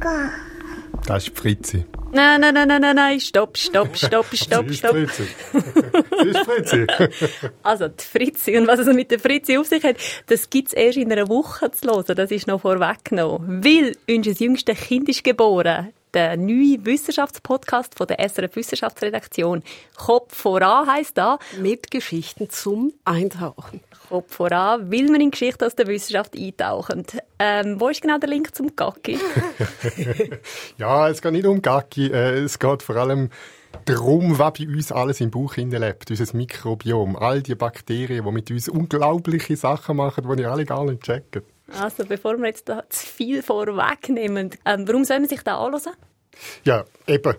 Gaga. Das ist Fritzi. Nein, nein, nein, nein, nein, nein, stopp, stopp, stopp, stopp, Sie ist stopp. Fritzi. Sie ist Fritzi. Also, die Fritzi und was es mit der Fritzi auf sich hat, das gibt's erst in einer Woche zu hören. Das ist noch vorweggenommen. Weil unser jüngste Kind ist geboren. Der neue Wissenschaftspodcast von der SRF Wissenschaftsredaktion. Kopf voran heisst da. Mit Geschichten zum Eintauchen. Kopf voran, will man in Geschichte aus der Wissenschaft eintauchen. Ähm, wo ist genau der Link zum Gacki? Ja, es geht nicht um Gacki. Äh, es geht vor allem darum, was bei uns alles im Bauch lebt. Unser Mikrobiom. All die Bakterien, die mit uns unglaubliche Sachen machen, die ihr alle gar nicht checken. Also, bevor wir jetzt da zu viel vorwegnehmen, ähm, warum soll man sich da anhören? Ja, eben,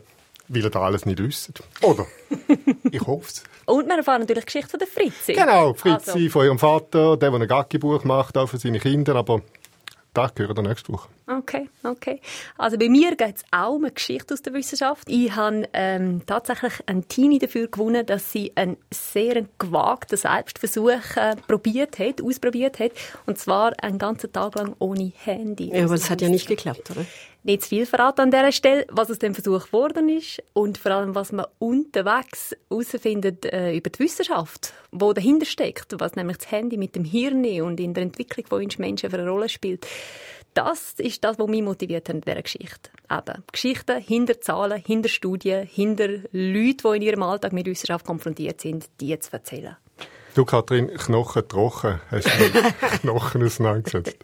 weil ihr da alles nicht wisst. Oder? ich hoffe es. Und wir erfahren natürlich die Geschichte von der Fritzi. Genau, Fritzi Also. von ihrem Vater, der, der ein Gacki-Buch macht, auch für seine Kinder, aber das gehört dann nächste Woche. Okay, okay. Also bei mir geht es auch um eine Geschichte aus der Wissenschaft. Ich habe ähm, tatsächlich einen Teenie dafür gewonnen, dass sie einen sehr gewagten Selbstversuch äh, probiert hat, ausprobiert hat. Und zwar einen ganzen Tag lang ohne Handy. Ja, aber das hat ja nicht geklappt, oder? Nicht zu viel verraten an dieser Stelle, was aus dem Versuch geworden ist und vor allem, was man unterwegs herausfindet äh, über die Wissenschaft, wo dahinter steckt, was nämlich das Handy mit dem Hirn und in der Entwicklung von uns Menschen für eine Rolle spielt. Das ist das, was mich motiviert hat in dieser Geschichte. Eben, Geschichten hinter Zahlen, hinter Studien, hinter Leuten, die in ihrem Alltag mit Wissenschaft konfrontiert sind, die zu erzählen. Du, Kathrin, Knochen trocken. Hast du Knochen auseinandergesetzt?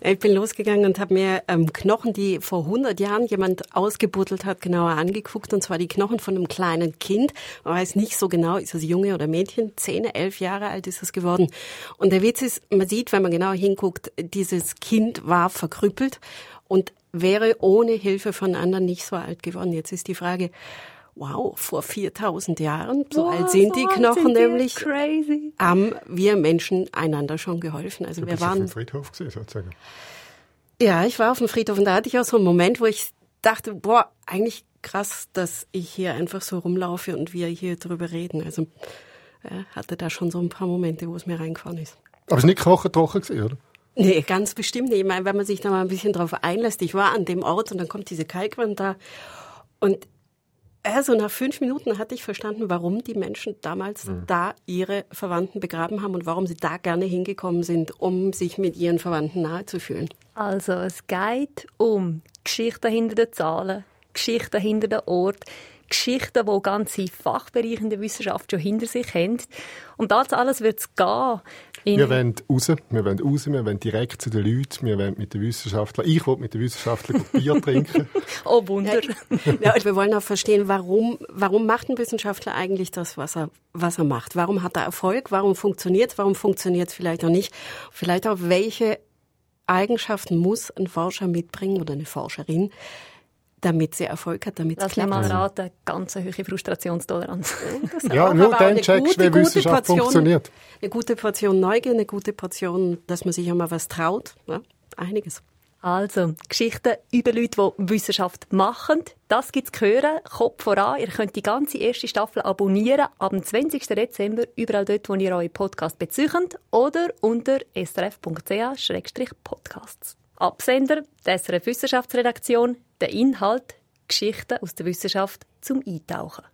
Ich bin losgegangen und habe mir ähm, Knochen, die vor 100 Jahren jemand ausgebuddelt hat, genauer angeguckt. Und zwar die Knochen von einem kleinen Kind. Man weiß nicht so genau, ist es Junge oder Mädchen. Zehn, elf Jahre alt ist es geworden. Und der Witz ist, man sieht, wenn man genau hinguckt, dieses Kind war verkrüppelt und wäre ohne Hilfe von anderen nicht so alt geworden. Jetzt ist die Frage, wow, vor 4000 Jahren, so alt sind die so alt Knochen sind die. nämlich, Crazy. haben wir Menschen einander schon geholfen. Also Du wir bist auf dem waren Friedhof gewesen, sozusagen. ja, ich war auf dem Friedhof und da hatte ich auch so einen Moment, wo ich dachte, boah, eigentlich krass, dass ich hier einfach so rumlaufe und wir hier drüber reden. Also ja, hatte da schon so ein paar Momente, wo es mir reingefahren ist. Aber es war nicht Knochen trocken, gewesen, oder? Nee, ganz bestimmt nicht. Ich meine, wenn man sich da mal ein bisschen drauf einlässt, ich war an dem Ort und dann kommt diese Kalkwand da und also nach fünf Minuten hatte ich verstanden, warum die Menschen damals da ihre Verwandten begraben haben und warum sie da gerne hingekommen sind, um sich mit ihren Verwandten nahe zu fühlen. Also es geht um Geschichten hinter den Zahlen, Geschichten hinter den Ort, Geschichten, die ganze Fachbereiche in der Wissenschaft schon hinter sich haben. Und das alles wird es gehen. Wir wollen raus, wir wollen raus, wir wollen direkt zu den Leuten, wir wollen mit den Wissenschaftlern, ich will mit den Wissenschaftlern Bier trinken. oh Wunder. Ja, wir wollen auch verstehen, warum, warum macht ein Wissenschaftler eigentlich das, was er, was er macht? Warum hat er Erfolg? Warum funktioniert es? Warum funktioniert es vielleicht auch nicht? Vielleicht auch, welche Eigenschaften muss ein Forscher mitbringen oder eine Forscherin, damit sie Erfolg hat, damit es mich mal klappt? raten, ganz eine hohe Frustrationstoleranz. Ja, nur dann eine checkst du, gute, wie gute Wissenschaft Portion- funktioniert. Eine gute Portion Neugier, eine gute Portion, dass man sich auch mal was traut. Ja, einiges. Also, Geschichten über Leute, die Wissenschaft machen. Das gibt's zu hören. Kopf voran. Ihr könnt die ganze erste Staffel abonnieren ab dem 20. Dezember überall dort, wo ihr euren Podcast bezeichnet oder unter srf.ch-podcasts. Absender, die Wissenschaftsredaktion, der Inhalt, Geschichten aus der Wissenschaft zum Eintauchen.